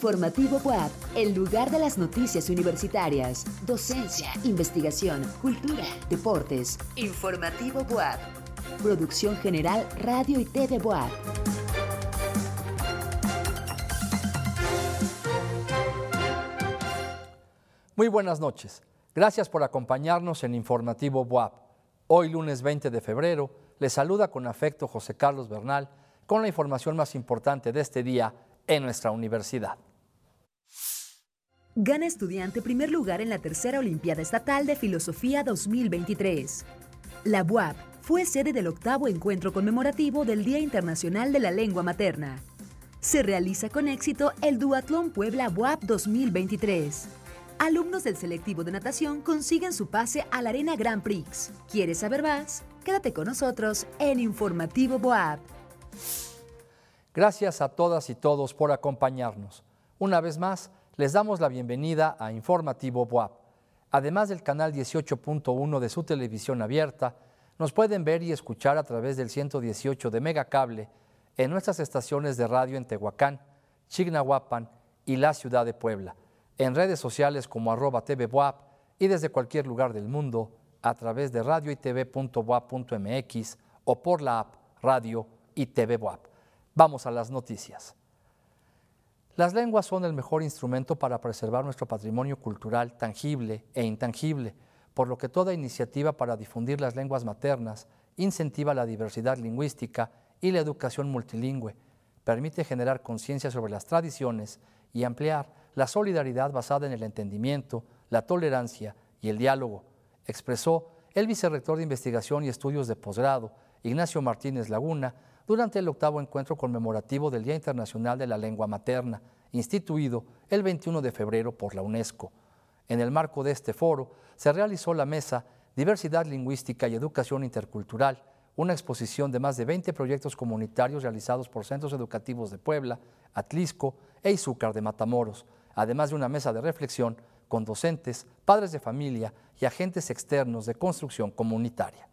Informativo WAP, el lugar de las noticias universitarias, docencia, investigación, cultura, deportes. Informativo WAP. Producción General Radio y TV WAP. Muy buenas noches. Gracias por acompañarnos en Informativo WAP. Hoy lunes 20 de febrero, les saluda con afecto José Carlos Bernal con la información más importante de este día en nuestra universidad. Gana estudiante primer lugar en la tercera Olimpiada Estatal de Filosofía 2023. La UAP fue sede del octavo encuentro conmemorativo del Día Internacional de la Lengua Materna. Se realiza con éxito el Duatlón Puebla UAP 2023. Alumnos del selectivo de natación consiguen su pase a la Arena Grand Prix. ¿Quieres saber más? Quédate con nosotros en Informativo BOAP. Gracias a todas y todos por acompañarnos. Una vez más, les damos la bienvenida a Informativo BOAP. Además del canal 18.1 de su televisión abierta, nos pueden ver y escuchar a través del 118 de Megacable en nuestras estaciones de radio en Tehuacán, Chignahuapan y la ciudad de Puebla, en redes sociales como arroba TV y desde cualquier lugar del mundo a través de radio o por la app Radio y TV Vamos a las noticias. Las lenguas son el mejor instrumento para preservar nuestro patrimonio cultural tangible e intangible, por lo que toda iniciativa para difundir las lenguas maternas incentiva la diversidad lingüística y la educación multilingüe, permite generar conciencia sobre las tradiciones y ampliar la solidaridad basada en el entendimiento, la tolerancia y el diálogo, expresó el vicerrector de Investigación y Estudios de Posgrado, Ignacio Martínez Laguna, durante el octavo encuentro conmemorativo del Día Internacional de la Lengua Materna, instituido el 21 de febrero por la UNESCO. En el marco de este foro se realizó la mesa Diversidad Lingüística y Educación Intercultural, una exposición de más de 20 proyectos comunitarios realizados por centros educativos de Puebla, Atlisco e Izúcar de Matamoros, además de una mesa de reflexión con docentes, padres de familia y agentes externos de construcción comunitaria.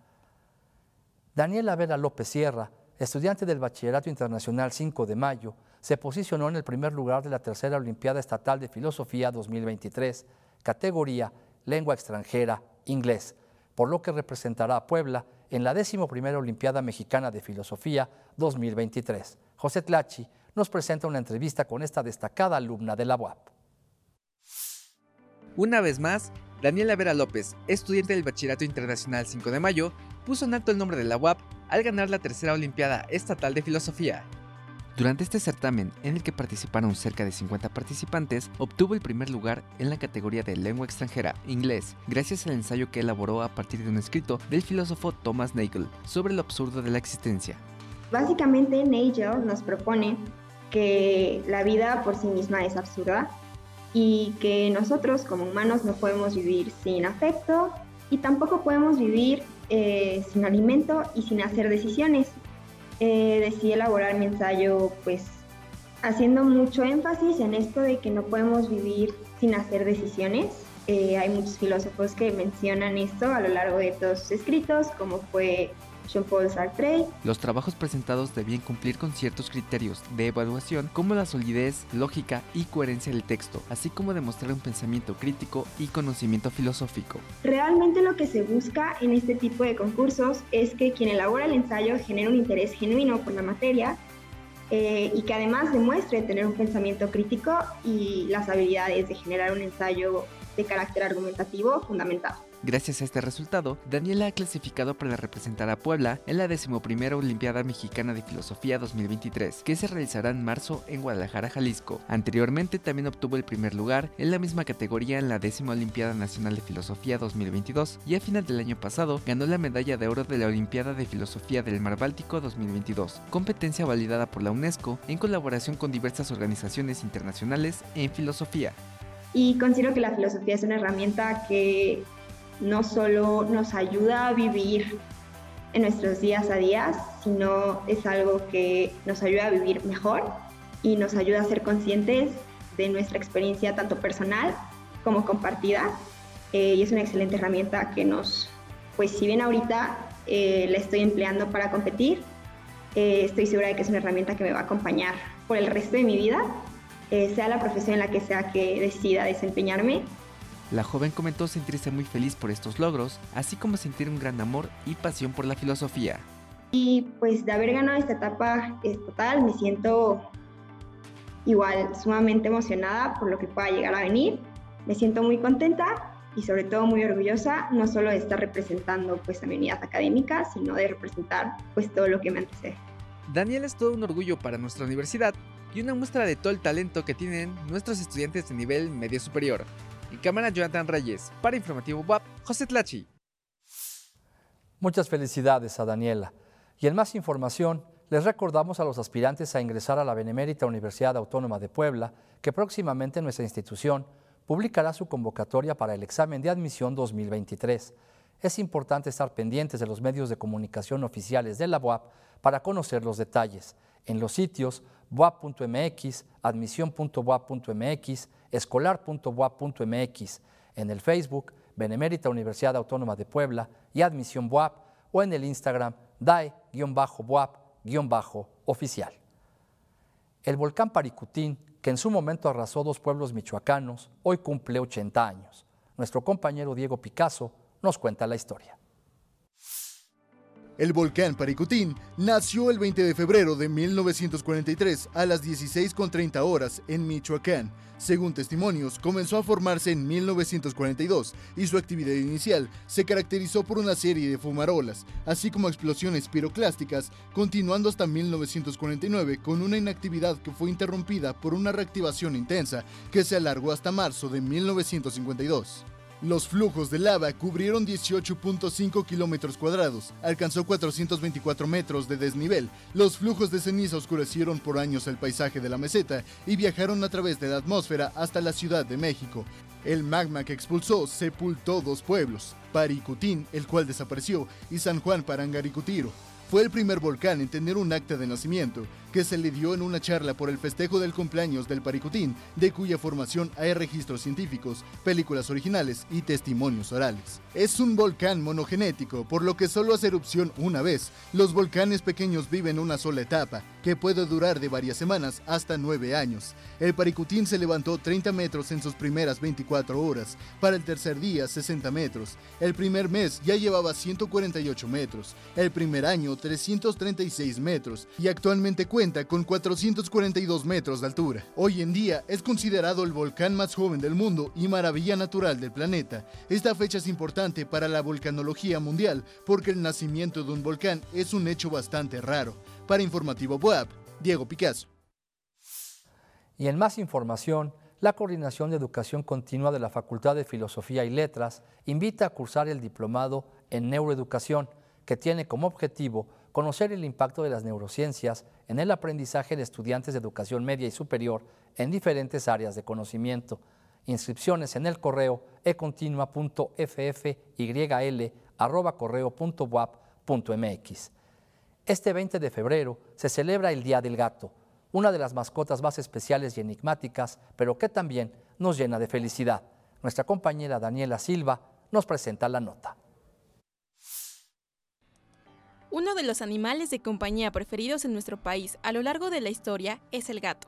Daniela Vera López Sierra, estudiante del Bachillerato Internacional 5 de Mayo, se posicionó en el primer lugar de la tercera Olimpiada Estatal de Filosofía 2023, categoría Lengua extranjera, inglés, por lo que representará a Puebla en la décimo primera Olimpiada Mexicana de Filosofía 2023. José Tlachi nos presenta una entrevista con esta destacada alumna de la UAP. Una vez más, Daniela Vera López, estudiante del Bachillerato Internacional 5 de Mayo, puso en alto el nombre de la UAP al ganar la tercera Olimpiada Estatal de Filosofía. Durante este certamen, en el que participaron cerca de 50 participantes, obtuvo el primer lugar en la categoría de lengua extranjera, inglés, gracias al ensayo que elaboró a partir de un escrito del filósofo Thomas Nagel sobre lo absurdo de la existencia. Básicamente, Nagel nos propone que la vida por sí misma es absurda y que nosotros como humanos no podemos vivir sin afecto y tampoco podemos vivir eh, sin alimento y sin hacer decisiones. Eh, decidí elaborar mi ensayo pues haciendo mucho énfasis en esto de que no podemos vivir sin hacer decisiones. Eh, hay muchos filósofos que mencionan esto a lo largo de todos sus escritos, como fue Jean-Paul Sartre. Los trabajos presentados debían cumplir con ciertos criterios de evaluación como la solidez, lógica y coherencia del texto, así como demostrar un pensamiento crítico y conocimiento filosófico. Realmente lo que se busca en este tipo de concursos es que quien elabora el ensayo genere un interés genuino por la materia eh, y que además demuestre tener un pensamiento crítico y las habilidades de generar un ensayo de carácter argumentativo fundamentado. Gracias a este resultado, Daniela ha clasificado para representar a Puebla en la decimoprimera Olimpiada Mexicana de Filosofía 2023, que se realizará en marzo en Guadalajara, Jalisco. Anteriormente también obtuvo el primer lugar en la misma categoría en la décima Olimpiada Nacional de Filosofía 2022 y a final del año pasado ganó la medalla de oro de la Olimpiada de Filosofía del Mar Báltico 2022, competencia validada por la UNESCO en colaboración con diversas organizaciones internacionales en filosofía. Y considero que la filosofía es una herramienta que no solo nos ayuda a vivir en nuestros días a días, sino es algo que nos ayuda a vivir mejor y nos ayuda a ser conscientes de nuestra experiencia tanto personal como compartida. Eh, y es una excelente herramienta que nos, pues si bien ahorita eh, la estoy empleando para competir, eh, estoy segura de que es una herramienta que me va a acompañar por el resto de mi vida sea la profesión en la que sea que decida desempeñarme. La joven comentó sentirse muy feliz por estos logros, así como sentir un gran amor y pasión por la filosofía. Y pues de haber ganado esta etapa total, me siento igual sumamente emocionada por lo que pueda llegar a venir. Me siento muy contenta y sobre todo muy orgullosa, no solo de estar representando pues a mi unidad académica, sino de representar pues todo lo que me antecede. Daniel es todo un orgullo para nuestra universidad y una muestra de todo el talento que tienen nuestros estudiantes de nivel medio superior. Y cámara Jonathan Reyes, para Informativo WAP, José Tlachi. Muchas felicidades a Daniela. Y en más información, les recordamos a los aspirantes a ingresar a la Benemérita Universidad Autónoma de Puebla que próximamente nuestra institución publicará su convocatoria para el examen de admisión 2023. Es importante estar pendientes de los medios de comunicación oficiales de la UAP para conocer los detalles. En los sitios boap.mx, admisión.boap.mx, escolar.boap.mx, en el Facebook, Benemérita Universidad Autónoma de Puebla y Admisión BOAP, o en el Instagram, DAE-BOAP-oficial. El volcán Paricutín, que en su momento arrasó dos pueblos michoacanos, hoy cumple 80 años. Nuestro compañero Diego Picasso nos cuenta la historia. El volcán Paricutín nació el 20 de febrero de 1943 a las 16.30 horas en Michoacán. Según testimonios, comenzó a formarse en 1942 y su actividad inicial se caracterizó por una serie de fumarolas, así como explosiones piroclásticas, continuando hasta 1949 con una inactividad que fue interrumpida por una reactivación intensa que se alargó hasta marzo de 1952. Los flujos de lava cubrieron 18.5 kilómetros cuadrados, alcanzó 424 metros de desnivel. Los flujos de ceniza oscurecieron por años el paisaje de la meseta y viajaron a través de la atmósfera hasta la Ciudad de México. El magma que expulsó sepultó dos pueblos, Paricutín, el cual desapareció, y San Juan Parangaricutiro. Fue el primer volcán en tener un acta de nacimiento, que se le dio en una charla por el festejo del cumpleaños del Paricutín, de cuya formación hay registros científicos, películas originales y testimonios orales. Es un volcán monogenético, por lo que solo hace erupción una vez. Los volcanes pequeños viven una sola etapa, que puede durar de varias semanas hasta nueve años. El Paricutín se levantó 30 metros en sus primeras 24 horas, para el tercer día 60 metros. El primer mes ya llevaba 148 metros, el primer año 336 metros y actualmente cuenta con 442 metros de altura. Hoy en día es considerado el volcán más joven del mundo y maravilla natural del planeta. Esta fecha es importante para la volcanología mundial porque el nacimiento de un volcán es un hecho bastante raro. Para Informativo Web, Diego Picasso. Y en más información, la Coordinación de Educación Continua de la Facultad de Filosofía y Letras invita a cursar el diplomado en Neuroeducación, que tiene como objetivo conocer el impacto de las neurociencias en el aprendizaje de estudiantes de educación media y superior en diferentes áreas de conocimiento. Inscripciones en el correo econtinua.ffyl.correo.wap.mx. Este 20 de febrero se celebra el Día del Gato, una de las mascotas más especiales y enigmáticas, pero que también nos llena de felicidad. Nuestra compañera Daniela Silva nos presenta la nota. Uno de los animales de compañía preferidos en nuestro país a lo largo de la historia es el gato.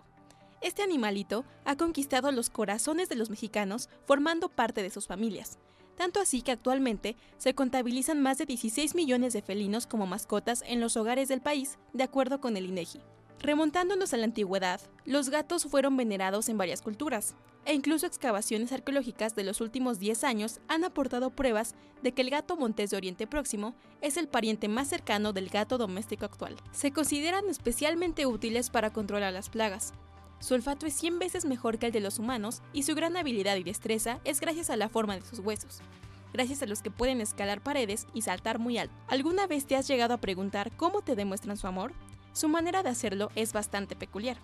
Este animalito ha conquistado los corazones de los mexicanos formando parte de sus familias, tanto así que actualmente se contabilizan más de 16 millones de felinos como mascotas en los hogares del país, de acuerdo con el INEGI. Remontándonos a la antigüedad, los gatos fueron venerados en varias culturas, e incluso excavaciones arqueológicas de los últimos 10 años han aportado pruebas de que el gato montés de Oriente Próximo es el pariente más cercano del gato doméstico actual. Se consideran especialmente útiles para controlar las plagas. Su olfato es 100 veces mejor que el de los humanos y su gran habilidad y destreza es gracias a la forma de sus huesos gracias a los que pueden escalar paredes y saltar muy alto. ¿Alguna vez te has llegado a preguntar cómo te demuestran su amor? Su manera de hacerlo es bastante peculiar,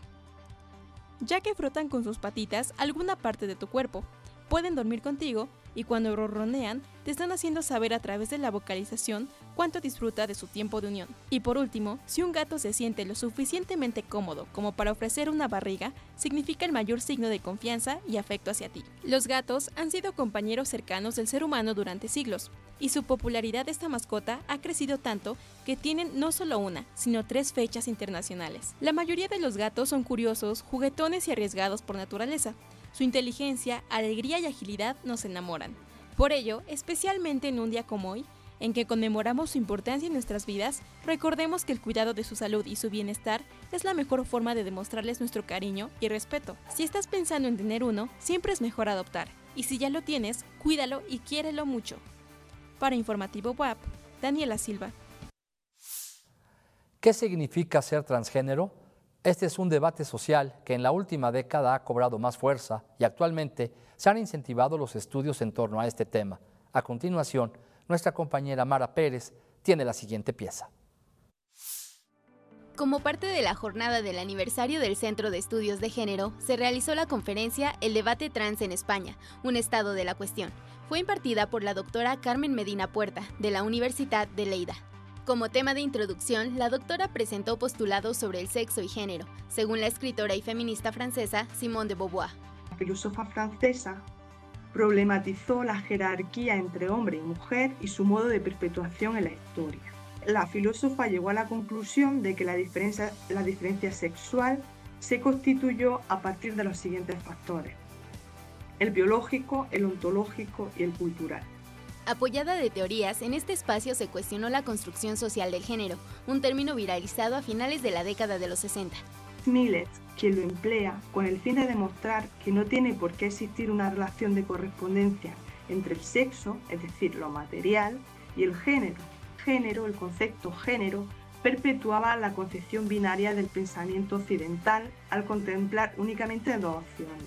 ya que frotan con sus patitas alguna parte de tu cuerpo, pueden dormir contigo y cuando ronronean te están haciendo saber a través de la vocalización cuánto disfruta de su tiempo de unión. Y por último, si un gato se siente lo suficientemente cómodo como para ofrecer una barriga, significa el mayor signo de confianza y afecto hacia ti. Los gatos han sido compañeros cercanos del ser humano durante siglos, y su popularidad de esta mascota ha crecido tanto que tienen no solo una, sino tres fechas internacionales. La mayoría de los gatos son curiosos, juguetones y arriesgados por naturaleza. Su inteligencia, alegría y agilidad nos enamoran. Por ello, especialmente en un día como hoy, en que conmemoramos su importancia en nuestras vidas, recordemos que el cuidado de su salud y su bienestar es la mejor forma de demostrarles nuestro cariño y respeto. Si estás pensando en tener uno, siempre es mejor adoptar. Y si ya lo tienes, cuídalo y quiérelo mucho. Para Informativo WAP, Daniela Silva. ¿Qué significa ser transgénero? Este es un debate social que en la última década ha cobrado más fuerza y actualmente se han incentivado los estudios en torno a este tema. A continuación, nuestra compañera Mara Pérez tiene la siguiente pieza. Como parte de la jornada del aniversario del Centro de Estudios de Género, se realizó la conferencia El debate trans en España, un estado de la cuestión. Fue impartida por la doctora Carmen Medina Puerta, de la Universidad de Leida. Como tema de introducción, la doctora presentó postulados sobre el sexo y género, según la escritora y feminista francesa Simone de Beauvoir. La filósofa francesa problematizó la jerarquía entre hombre y mujer y su modo de perpetuación en la historia la filósofa llegó a la conclusión de que la diferencia, la diferencia sexual se constituyó a partir de los siguientes factores, el biológico, el ontológico y el cultural. Apoyada de teorías, en este espacio se cuestionó la construcción social del género, un término viralizado a finales de la década de los 60. Millet, quien lo emplea con el fin de demostrar que no tiene por qué existir una relación de correspondencia entre el sexo, es decir, lo material, y el género, género, el concepto género, perpetuaba la concepción binaria del pensamiento occidental al contemplar únicamente dos opciones,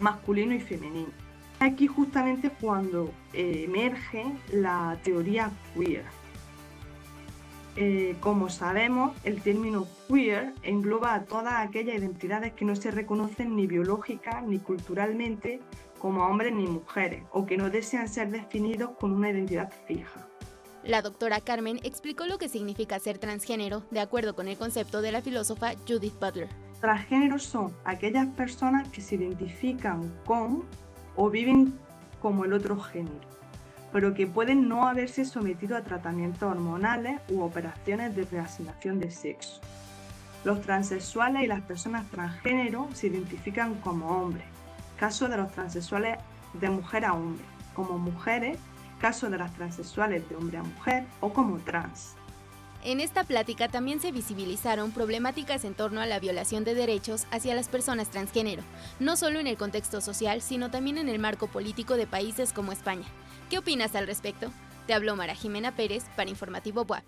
masculino y femenino. Aquí justamente cuando eh, emerge la teoría queer. Eh, como sabemos, el término queer engloba a todas aquellas identidades que no se reconocen ni biológica ni culturalmente como hombres ni mujeres o que no desean ser definidos con una identidad fija. La doctora Carmen explicó lo que significa ser transgénero de acuerdo con el concepto de la filósofa Judith Butler. Transgéneros son aquellas personas que se identifican con o viven como el otro género, pero que pueden no haberse sometido a tratamientos hormonales u operaciones de reasignación de sexo. Los transexuales y las personas transgénero se identifican como hombres, caso de los transexuales de mujer a hombre, como mujeres caso de las transexuales de hombre a mujer o como trans. En esta plática también se visibilizaron problemáticas en torno a la violación de derechos hacia las personas transgénero, no solo en el contexto social, sino también en el marco político de países como España. ¿Qué opinas al respecto? Te habló Mara Jimena Pérez para Informativo WAP.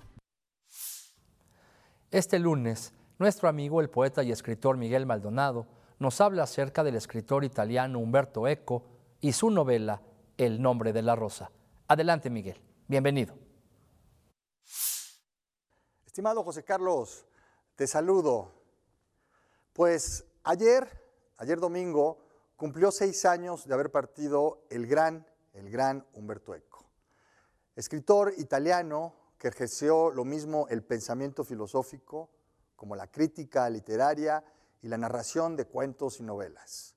Este lunes, nuestro amigo el poeta y escritor Miguel Maldonado nos habla acerca del escritor italiano Humberto Eco y su novela El nombre de la rosa. Adelante, Miguel. Bienvenido. Estimado José Carlos, te saludo. Pues ayer, ayer domingo, cumplió seis años de haber partido el gran, el gran Humberto Eco. Escritor italiano que ejerció lo mismo el pensamiento filosófico como la crítica literaria y la narración de cuentos y novelas.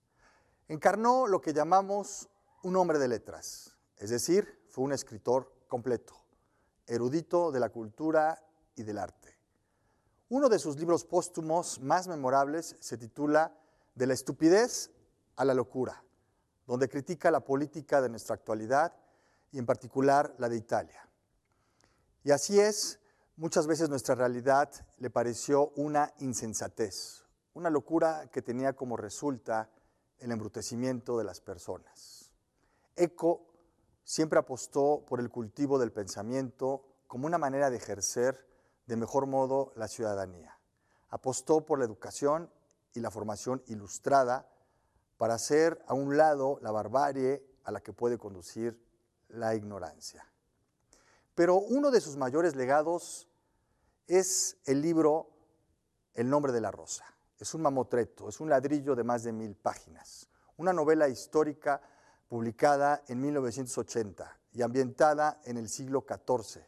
Encarnó lo que llamamos un hombre de letras, es decir, fue un escritor completo, erudito de la cultura y del arte. Uno de sus libros póstumos más memorables se titula De la estupidez a la locura, donde critica la política de nuestra actualidad y en particular la de Italia. Y así es, muchas veces nuestra realidad le pareció una insensatez, una locura que tenía como resulta el embrutecimiento de las personas. Eco siempre apostó por el cultivo del pensamiento como una manera de ejercer de mejor modo la ciudadanía. Apostó por la educación y la formación ilustrada para hacer a un lado la barbarie a la que puede conducir la ignorancia. Pero uno de sus mayores legados es el libro El nombre de la rosa. Es un mamotreto, es un ladrillo de más de mil páginas, una novela histórica publicada en 1980 y ambientada en el siglo XIV,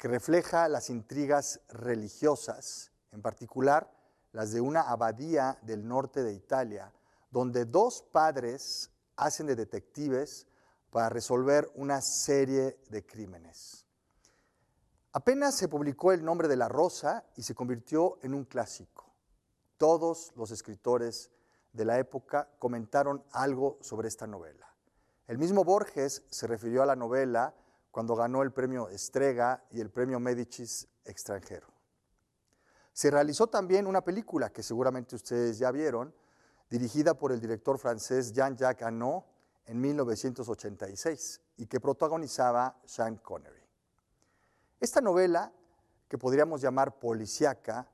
que refleja las intrigas religiosas, en particular las de una abadía del norte de Italia, donde dos padres hacen de detectives para resolver una serie de crímenes. Apenas se publicó El nombre de la rosa y se convirtió en un clásico. Todos los escritores de la época comentaron algo sobre esta novela. El mismo Borges se refirió a la novela cuando ganó el premio Estrega y el premio Medicis extranjero. Se realizó también una película que seguramente ustedes ya vieron, dirigida por el director francés Jean-Jacques Annaud en 1986 y que protagonizaba Sean Connery. Esta novela, que podríamos llamar policíaca,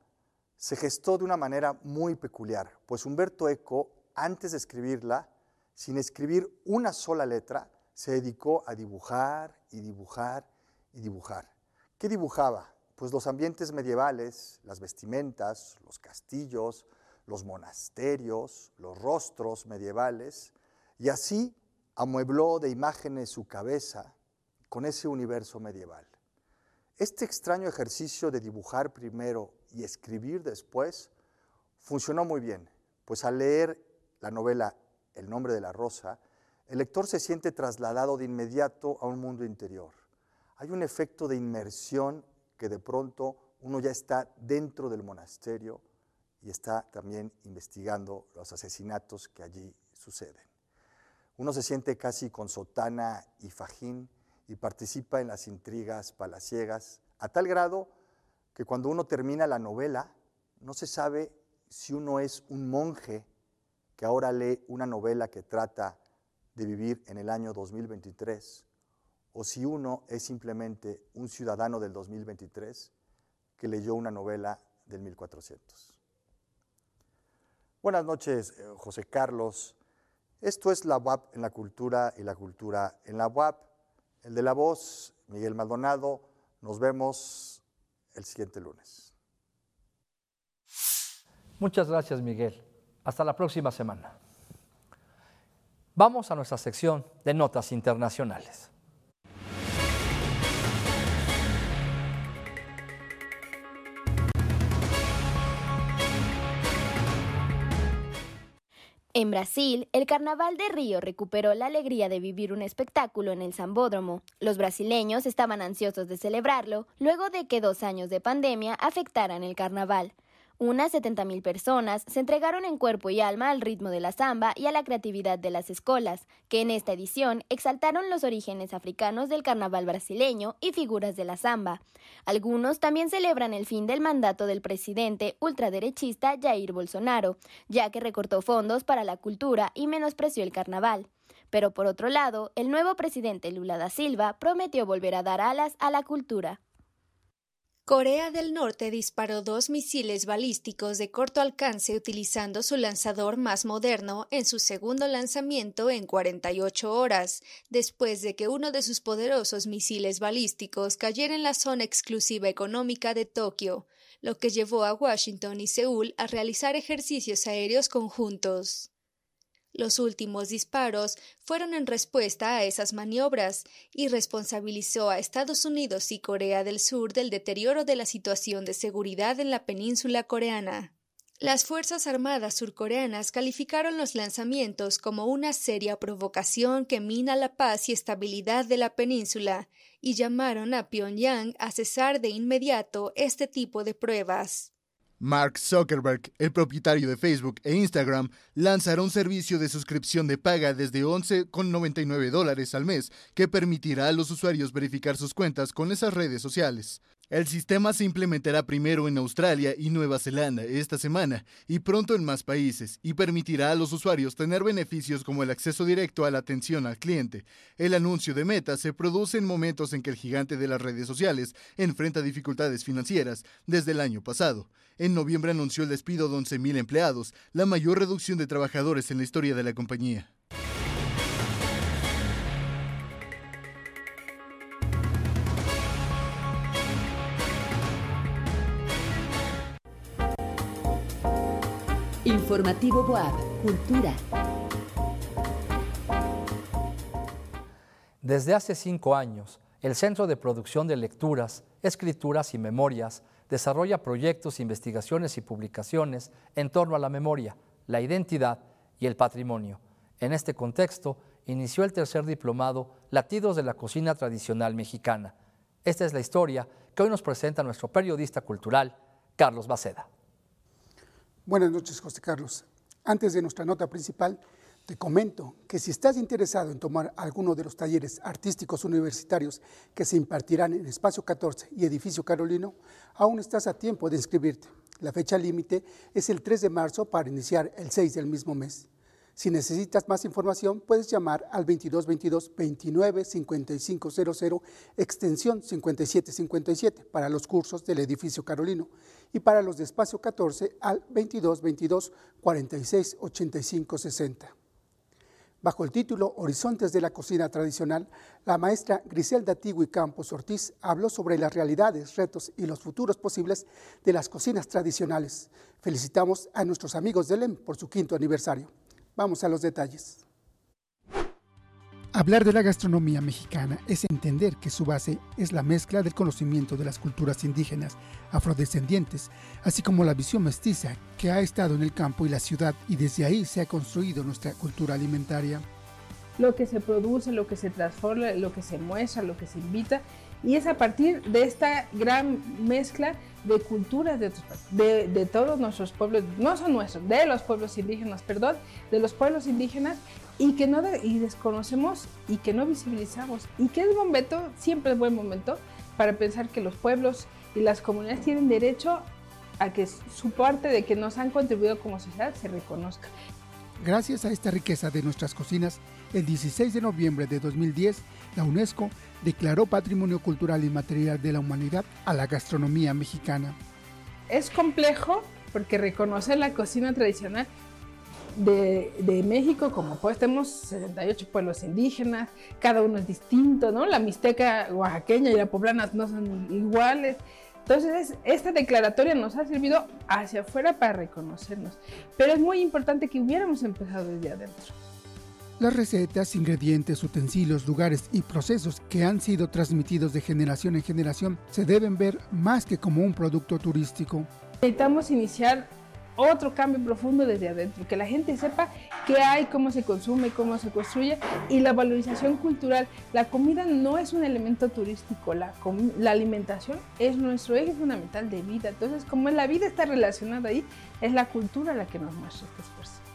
se gestó de una manera muy peculiar, pues Humberto Eco, antes de escribirla, sin escribir una sola letra, se dedicó a dibujar y dibujar y dibujar. ¿Qué dibujaba? Pues los ambientes medievales, las vestimentas, los castillos, los monasterios, los rostros medievales, y así amuebló de imágenes su cabeza con ese universo medieval. Este extraño ejercicio de dibujar primero y escribir después funcionó muy bien, pues al leer la novela El nombre de la rosa, el lector se siente trasladado de inmediato a un mundo interior. Hay un efecto de inmersión que de pronto uno ya está dentro del monasterio y está también investigando los asesinatos que allí suceden. Uno se siente casi con sotana y fajín y participa en las intrigas palaciegas, a tal grado que cuando uno termina la novela, no se sabe si uno es un monje que ahora lee una novela que trata de vivir en el año 2023, o si uno es simplemente un ciudadano del 2023 que leyó una novela del 1400. Buenas noches, eh, José Carlos. Esto es la UAP en la cultura y la cultura en la UAP. El de la voz, Miguel Maldonado. Nos vemos el siguiente lunes. Muchas gracias, Miguel. Hasta la próxima semana. Vamos a nuestra sección de notas internacionales. En Brasil, el Carnaval de Río recuperó la alegría de vivir un espectáculo en el Zambódromo. Los brasileños estaban ansiosos de celebrarlo luego de que dos años de pandemia afectaran el carnaval. Unas 70.000 personas se entregaron en cuerpo y alma al ritmo de la samba y a la creatividad de las escolas, que en esta edición exaltaron los orígenes africanos del carnaval brasileño y figuras de la samba. Algunos también celebran el fin del mandato del presidente ultraderechista Jair Bolsonaro, ya que recortó fondos para la cultura y menospreció el carnaval. Pero por otro lado, el nuevo presidente Lula da Silva prometió volver a dar alas a la cultura. Corea del Norte disparó dos misiles balísticos de corto alcance utilizando su lanzador más moderno en su segundo lanzamiento en 48 horas, después de que uno de sus poderosos misiles balísticos cayera en la zona exclusiva económica de Tokio, lo que llevó a Washington y Seúl a realizar ejercicios aéreos conjuntos. Los últimos disparos fueron en respuesta a esas maniobras y responsabilizó a Estados Unidos y Corea del Sur del deterioro de la situación de seguridad en la península coreana. Las Fuerzas Armadas surcoreanas calificaron los lanzamientos como una seria provocación que mina la paz y estabilidad de la península y llamaron a Pyongyang a cesar de inmediato este tipo de pruebas. Mark Zuckerberg, el propietario de Facebook e Instagram, lanzará un servicio de suscripción de paga desde 11,99 dólares al mes que permitirá a los usuarios verificar sus cuentas con esas redes sociales. El sistema se implementará primero en Australia y Nueva Zelanda esta semana y pronto en más países y permitirá a los usuarios tener beneficios como el acceso directo a la atención al cliente. El anuncio de Meta se produce en momentos en que el gigante de las redes sociales enfrenta dificultades financieras desde el año pasado. En noviembre anunció el despido de 11.000 empleados, la mayor reducción de trabajadores en la historia de la compañía. Informativo Boab, Cultura. Desde hace cinco años, el Centro de Producción de Lecturas, Escrituras y Memorias desarrolla proyectos, investigaciones y publicaciones en torno a la memoria, la identidad y el patrimonio. En este contexto, inició el tercer diplomado Latidos de la Cocina Tradicional Mexicana. Esta es la historia que hoy nos presenta nuestro periodista cultural, Carlos Baceda. Buenas noches, José Carlos. Antes de nuestra nota principal, te comento que si estás interesado en tomar alguno de los talleres artísticos universitarios que se impartirán en Espacio 14 y Edificio Carolino, aún estás a tiempo de inscribirte. La fecha límite es el 3 de marzo para iniciar el 6 del mismo mes. Si necesitas más información, puedes llamar al 2222 29 5500 extensión 5757 para los cursos del edificio Carolino y para los de espacio 14 al 2222 46 85 60. Bajo el título Horizontes de la cocina tradicional, la maestra Griselda Tigui Campos Ortiz habló sobre las realidades, retos y los futuros posibles de las cocinas tradicionales. Felicitamos a nuestros amigos del EM por su quinto aniversario. Vamos a los detalles. Hablar de la gastronomía mexicana es entender que su base es la mezcla del conocimiento de las culturas indígenas, afrodescendientes, así como la visión mestiza que ha estado en el campo y la ciudad y desde ahí se ha construido nuestra cultura alimentaria. Lo que se produce, lo que se transforma, lo que se muestra, lo que se invita, y es a partir de esta gran mezcla de culturas de, de, todos nuestros pueblos, no son nuestros, de los pueblos indígenas, perdón, de los pueblos indígenas y que no y desconocemos y que no visibilizamos y que es momento, siempre es buen momento para pensar que los pueblos y las comunidades tienen derecho a que su parte de que nos han contribuido como sociedad se reconozca. Gracias a esta riqueza de nuestras cocinas, el 16 de noviembre de 2010, la UNESCO declaró Patrimonio Cultural y Material de la Humanidad a la gastronomía mexicana. Es complejo porque reconocer la cocina tradicional de, de, México, como pues tenemos 68 pueblos indígenas, cada uno es distinto, ¿no? La mixteca oaxaqueña y la poblana no son iguales. Entonces, esta declaratoria nos ha servido hacia afuera para reconocernos, pero es muy importante que hubiéramos empezado desde adentro. Las recetas, ingredientes, utensilios, lugares y procesos que han sido transmitidos de generación en generación se deben ver más que como un producto turístico. Necesitamos iniciar otro cambio profundo desde adentro, que la gente sepa qué hay, cómo se consume, cómo se construye y la valorización cultural. La comida no es un elemento turístico, la, alimentación es nuestro eje fundamental de vida. Entonces, como la vida está relacionada ahí, es la cultura la que nos muestra este esfuerzo.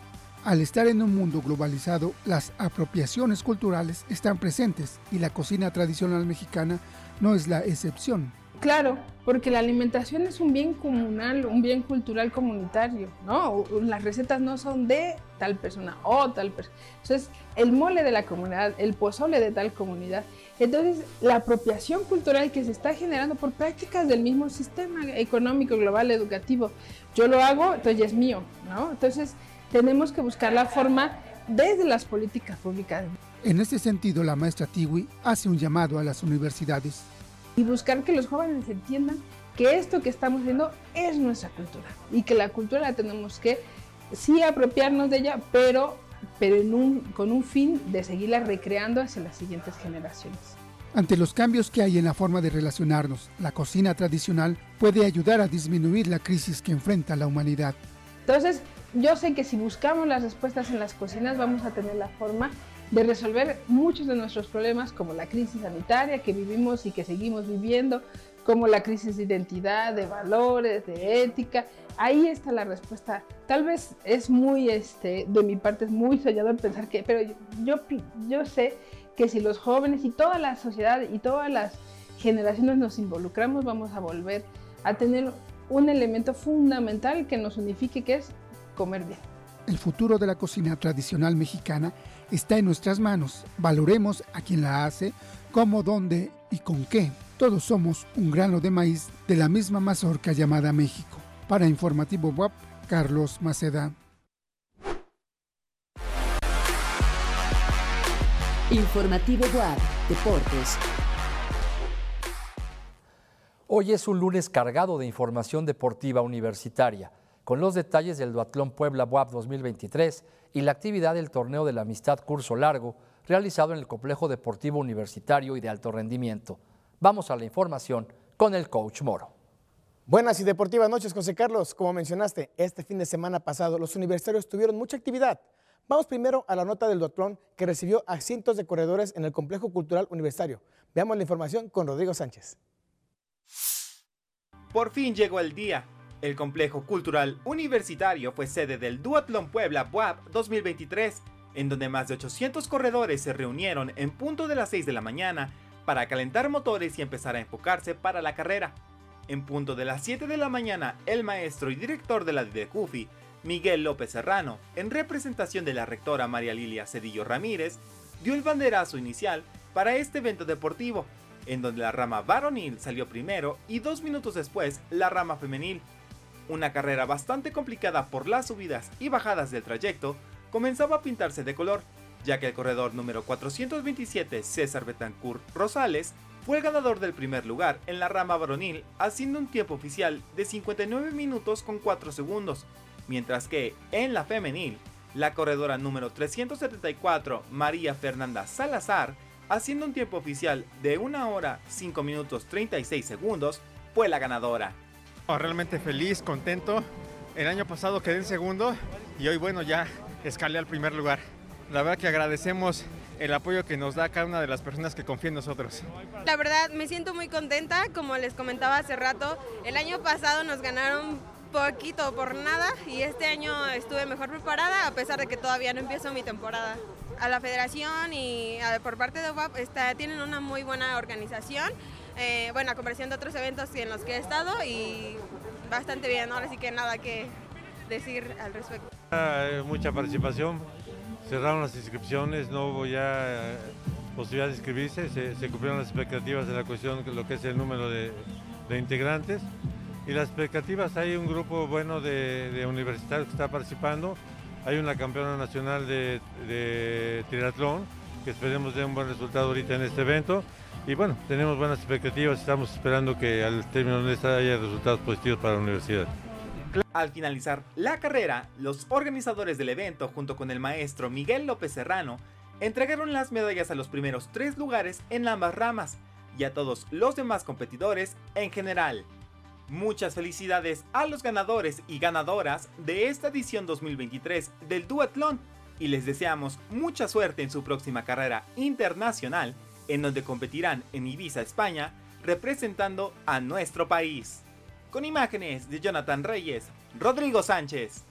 Al estar en un mundo globalizado, las apropiaciones culturales están presentes y la cocina tradicional mexicana no es la excepción. Claro, porque la alimentación es un bien comunal, un bien cultural comunitario, ¿no? Las recetas no son de tal persona o tal persona. Entonces, el mole de la comunidad, el pozole de tal comunidad. Entonces, la apropiación cultural que se está generando por prácticas del mismo sistema económico, global, educativo. Yo lo hago, entonces es mío, ¿no? Entonces, tenemos que buscar la forma desde las políticas públicas. En este sentido, la maestra Tiwi hace un llamado a las universidades. Y buscar que los jóvenes entiendan que esto que estamos haciendo es nuestra cultura y que la cultura la tenemos que sí apropiarnos de ella, pero, pero con un fin de seguirla recreando hacia las siguientes generaciones. Ante los cambios que hay en la forma de relacionarnos, la cocina tradicional puede ayudar a disminuir la crisis que enfrenta la humanidad. Entonces, yo sé que si buscamos las respuestas en las cocinas vamos a tener la forma de resolver muchos de nuestros problemas como la crisis sanitaria que vivimos y que seguimos viviendo, como la crisis de identidad, de valores, de ética. Ahí está la respuesta. Tal vez es muy, este, de mi parte es muy soñador pensar que, pero yo, yo sé que si los jóvenes y toda la sociedad y todas las generaciones nos involucramos, vamos a volver a tener un elemento fundamental que nos unifique, que es comer bien. El futuro de la cocina tradicional mexicana está en nuestras manos. Valoremos a quien la hace, cómo, dónde y con qué. Todos somos un grano de maíz de la misma mazorca llamada México. Para Informativo WAP, Carlos Maceda. Informativo WAP, Deportes. Hoy es un lunes cargado de información deportiva universitaria con los detalles del Duatlón Puebla WAP 2023 y la actividad del Torneo de la Amistad Curso Largo, realizado en el Complejo Deportivo Universitario y de Alto Rendimiento. Vamos a la información con el coach Moro. Buenas y deportivas noches, José Carlos. Como mencionaste, este fin de semana pasado los universitarios tuvieron mucha actividad. Vamos primero a la nota del duatlón que recibió a cientos de corredores en el Complejo Cultural Universitario. Veamos la información con Rodrigo Sánchez. Por fin llegó el día. El Complejo Cultural Universitario fue sede del Duatlón Puebla BUAP 2023, en donde más de 800 corredores se reunieron en punto de las 6 de la mañana para calentar motores y empezar a enfocarse para la carrera. En punto de las 7 de la mañana, el maestro y director de la DIDECUFI, Miguel López Serrano, en representación de la rectora María Lilia Cedillo Ramírez, dio el banderazo inicial para este evento deportivo, en donde la rama varonil salió primero y dos minutos después la rama femenil. Una carrera bastante complicada por las subidas y bajadas del trayecto comenzaba a pintarse de color, ya que el corredor número 427 César Betancourt Rosales fue el ganador del primer lugar en la rama varonil haciendo un tiempo oficial de 59 minutos con 4 segundos, mientras que en la femenil, la corredora número 374 María Fernanda Salazar haciendo un tiempo oficial de 1 hora 5 minutos 36 segundos, fue la ganadora. Oh, realmente feliz, contento. El año pasado quedé en segundo y hoy bueno ya escalé al primer lugar. La verdad que agradecemos el apoyo que nos da cada una de las personas que confían en nosotros. La verdad me siento muy contenta, como les comentaba hace rato, el año pasado nos ganaron poquito por nada y este año estuve mejor preparada a pesar de que todavía no empiezo mi temporada. A la federación y por parte de UAP está, tienen una muy buena organización, eh, bueno, a de otros eventos en los que he estado y bastante bien, ahora sí que nada que decir al respecto. Hay mucha participación, cerraron las inscripciones, no hubo ya eh, posibilidad de inscribirse, se, cumplieron las expectativas de la cuestión lo que es el número de, integrantes. Y las expectativas, hay un grupo bueno de, universitarios que está participando, hay una campeona nacional de, de triatlón que esperemos dé un buen resultado ahorita en este evento y bueno, tenemos buenas expectativas, estamos esperando que al término de esta haya resultados positivos para la universidad. Al finalizar la carrera, los organizadores del evento, junto con el maestro Miguel López Serrano, entregaron las medallas a los primeros tres lugares en ambas ramas y a todos los demás competidores en general. Muchas felicidades a los ganadores y ganadoras de esta edición 2023 del Duatlón y les deseamos mucha suerte en su próxima carrera internacional en donde competirán en Ibiza, España, representando a nuestro país. Con imágenes de Jonathan Reyes, Rodrigo Sánchez.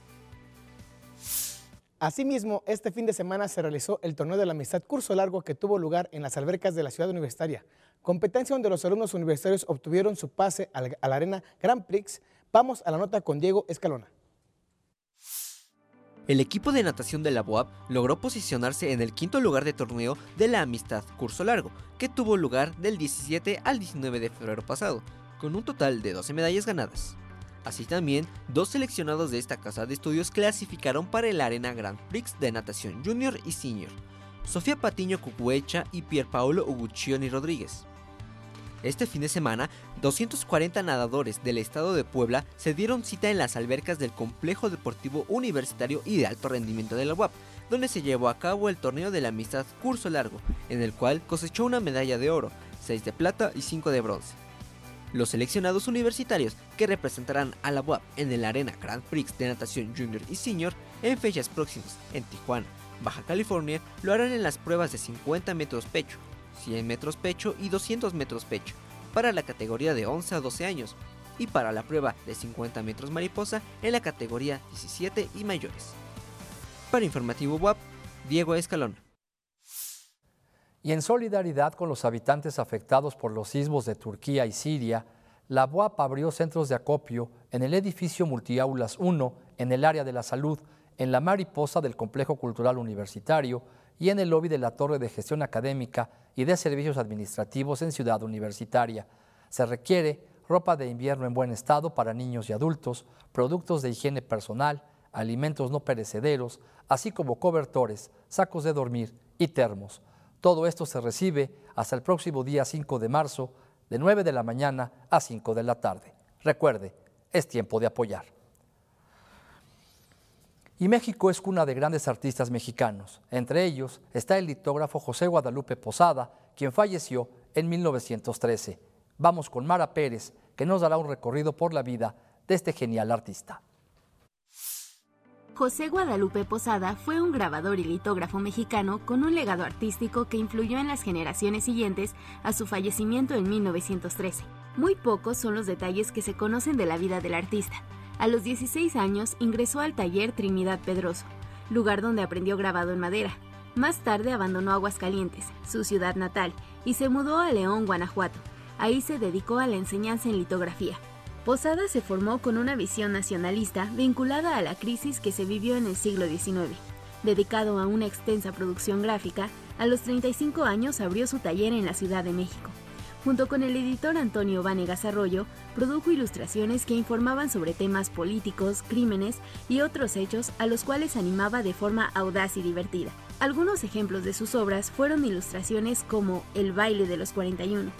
Asimismo, este fin de semana se realizó el Torneo de la Amistad Curso Largo que tuvo lugar en las albercas de la ciudad universitaria, competencia donde los alumnos universitarios obtuvieron su pase a la arena Grand Prix. Vamos a la nota con Diego Escalona. El equipo de natación de la BOAP logró posicionarse en el quinto lugar de torneo de la Amistad Curso Largo, que tuvo lugar del 17 al 19 de febrero pasado, con un total de 12 medallas ganadas. Así también, dos seleccionados de esta casa de estudios clasificaron para el Arena Grand Prix de natación junior y senior, Sofía Patiño Cucuecha y Pierpaolo Uguccioni Rodríguez. Este fin de semana, 240 nadadores del estado de Puebla se dieron cita en las albercas del Complejo Deportivo Universitario y de Alto Rendimiento de la UAP, donde se llevó a cabo el torneo de la amistad Curso Largo, en el cual cosechó una medalla de oro, 6 de plata y 5 de bronce. Los seleccionados universitarios que representarán a la UAP en el Arena Grand Prix de Natación Junior y Senior en fechas próximas en Tijuana, Baja California, lo harán en las pruebas de 50 metros pecho, 100 metros pecho y 200 metros pecho para la categoría de 11 a 12 años y para la prueba de 50 metros mariposa en la categoría 17 y mayores. Para Informativo WAP, Diego Escalón. Y en solidaridad con los habitantes afectados por los sismos de Turquía y Siria, la BUAP abrió centros de acopio en el edificio Multiaulas 1, en el área de la salud, en la mariposa del Complejo Cultural Universitario y en el lobby de la Torre de Gestión Académica y de Servicios Administrativos en Ciudad Universitaria. Se requiere ropa de invierno en buen estado para niños y adultos, productos de higiene personal, alimentos no perecederos, así como cobertores, sacos de dormir y termos. Todo esto se recibe hasta el próximo día 5 de marzo, de 9 de la mañana a 5 de la tarde. Recuerde, es tiempo de apoyar. Y México es cuna de grandes artistas mexicanos. Entre ellos está el litógrafo José Guadalupe Posada, quien falleció en 1913. Vamos con Mara Pérez, que nos dará un recorrido por la vida de este genial artista. José Guadalupe Posada fue un grabador y litógrafo mexicano con un legado artístico que influyó en las generaciones siguientes a su fallecimiento en 1913. Muy pocos son los detalles que se conocen de la vida del artista. A los 16 años ingresó al taller Trinidad Pedroso, lugar donde aprendió grabado en madera. Más tarde abandonó Aguascalientes, su ciudad natal, y se mudó a León, Guanajuato. Ahí se dedicó a la enseñanza en litografía. Posada se formó con una visión nacionalista vinculada a la crisis que se vivió en el siglo XIX. Dedicado a una extensa producción gráfica, a los 35 años abrió su taller en la Ciudad de México. Junto con el editor Antonio Vanegas Arroyo, produjo ilustraciones que informaban sobre temas políticos, crímenes y otros hechos a los cuales animaba de forma audaz y divertida. Algunos ejemplos de sus obras fueron ilustraciones como El baile de los 41,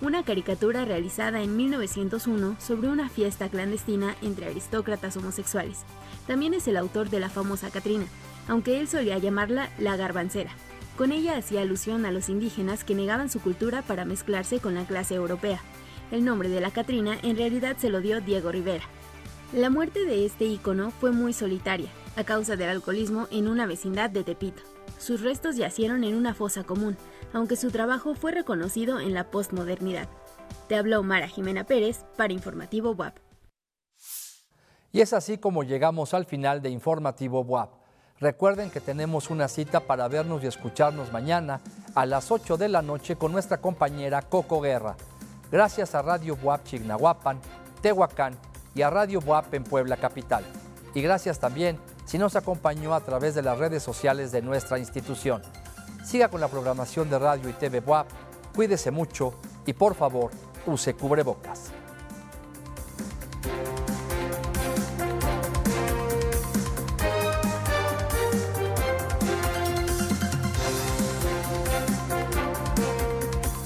una caricatura realizada en 1901 sobre una fiesta clandestina entre aristócratas homosexuales. También es el autor de la famosa Catrina, aunque él solía llamarla la garbancera. Con ella hacía alusión a los indígenas que negaban su cultura para mezclarse con la clase europea. El nombre de la Catrina en realidad se lo dio Diego Rivera. La muerte de este ícono fue muy solitaria, a causa del alcoholismo en una vecindad de Tepito. Sus restos yacieron en una fosa común, aunque su trabajo fue reconocido en la postmodernidad. Te habló Mara Jimena Pérez para Informativo WAP. Y es así como llegamos al final de Informativo WAP. Recuerden que tenemos una cita para vernos y escucharnos mañana a las 8 de la noche con nuestra compañera Coco Guerra. Gracias a Radio WAP Chignahuapan, Tehuacán y a Radio WAP en Puebla Capital. Y gracias también si nos acompañó a través de las redes sociales de nuestra institución. Siga con la programación de Radio y TV WAP, cuídese mucho y por favor use cubrebocas.